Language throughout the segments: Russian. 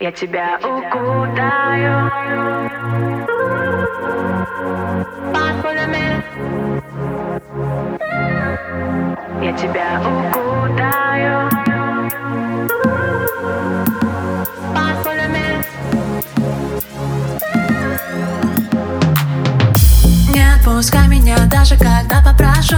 Я тебя укутаю пулями. Я тебя укутаю пулями. Не отпускай меня даже когда попрошу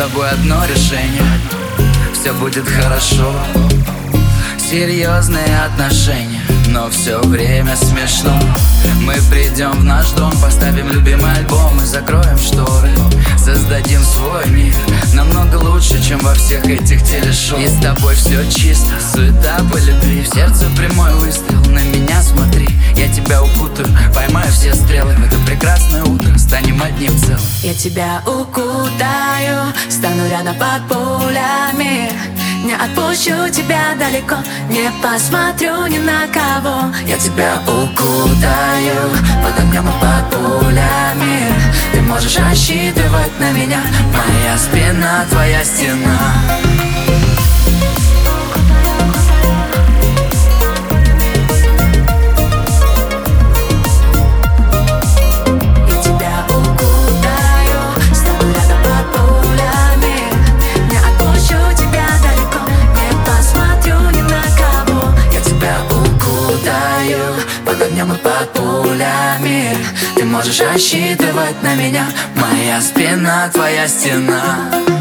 тобой одно решение. Все будет хорошо. Серьезные отношения Но все время смешно. Мы придем в наш дом Поставим любимый альбом И закроем шторы. Создадим свой мир Намного лучше, чем во всех этих телешоу. И с тобой все чисто Суета по любви. В сердце прямой выстрел На меня смотри. Я тебя укутаю Поймаю все стрелы. В это прекрасное утро Станем одним тебя укутаю, стану рядом под пулями. Не отпущу тебя далеко, не посмотрю ни на кого. Я тебя укутаю, под огнем и под пулями. Ты можешь рассчитывать на меня. Моя спина, твоя стена под огнем и под пулями Ты можешь рассчитывать на меня. Моя спина, твоя стена